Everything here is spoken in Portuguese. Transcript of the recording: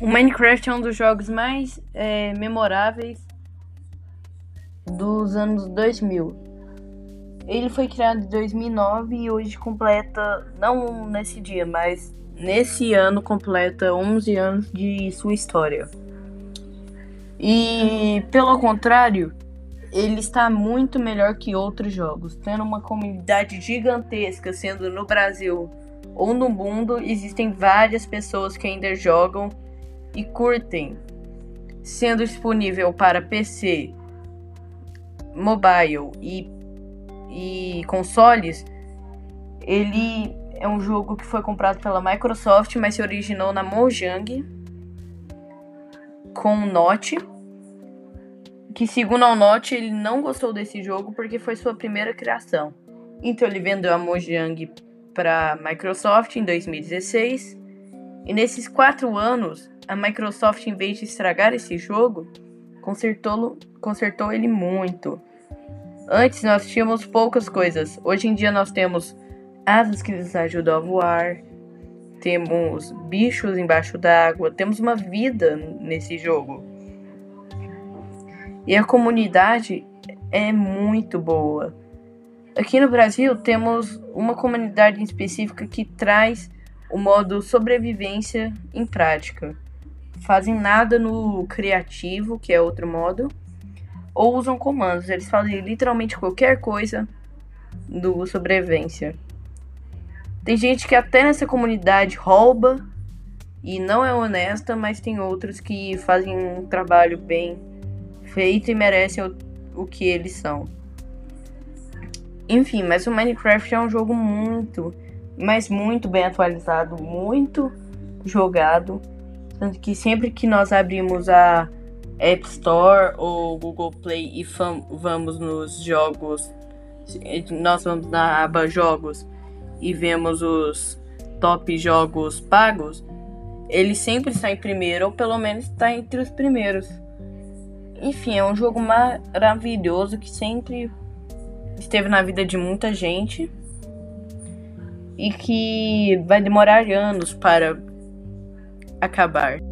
O Minecraft é um dos jogos mais é, memoráveis dos anos 2000. Ele foi criado em 2009 e hoje completa, não nesse dia, mas nesse ano completa 11 anos de sua história. E pelo contrário, ele está muito melhor que outros jogos, tendo uma comunidade gigantesca, sendo no Brasil ou no mundo, existem várias pessoas que ainda jogam e curtem, sendo disponível para PC, mobile e, e consoles. Ele é um jogo que foi comprado pela Microsoft, mas se originou na Mojang com o Note que segundo a Note ele não gostou desse jogo porque foi sua primeira criação. Então ele vendeu a Mojang para Microsoft em 2016 e nesses quatro anos a Microsoft em vez de estragar esse jogo consertou, consertou ele muito. Antes nós tínhamos poucas coisas, hoje em dia nós temos asas que nos ajudam a voar, temos bichos embaixo d'água, temos uma vida nesse jogo. E a comunidade é muito boa. Aqui no Brasil temos uma comunidade específica que traz o modo sobrevivência em prática. Fazem nada no criativo, que é outro modo, ou usam comandos. Eles fazem literalmente qualquer coisa do sobrevivência. Tem gente que até nessa comunidade rouba e não é honesta, mas tem outros que fazem um trabalho bem feito e merecem o, o que eles são. Enfim, mas o Minecraft é um jogo muito, mas muito bem atualizado, muito jogado. Tanto que sempre que nós abrimos a App Store ou Google Play e vamos nos jogos, nós vamos na aba Jogos e vemos os top jogos pagos, ele sempre está em primeiro, ou pelo menos está entre os primeiros. Enfim, é um jogo maravilhoso que sempre esteve na vida de muita gente e que vai demorar anos para acabar.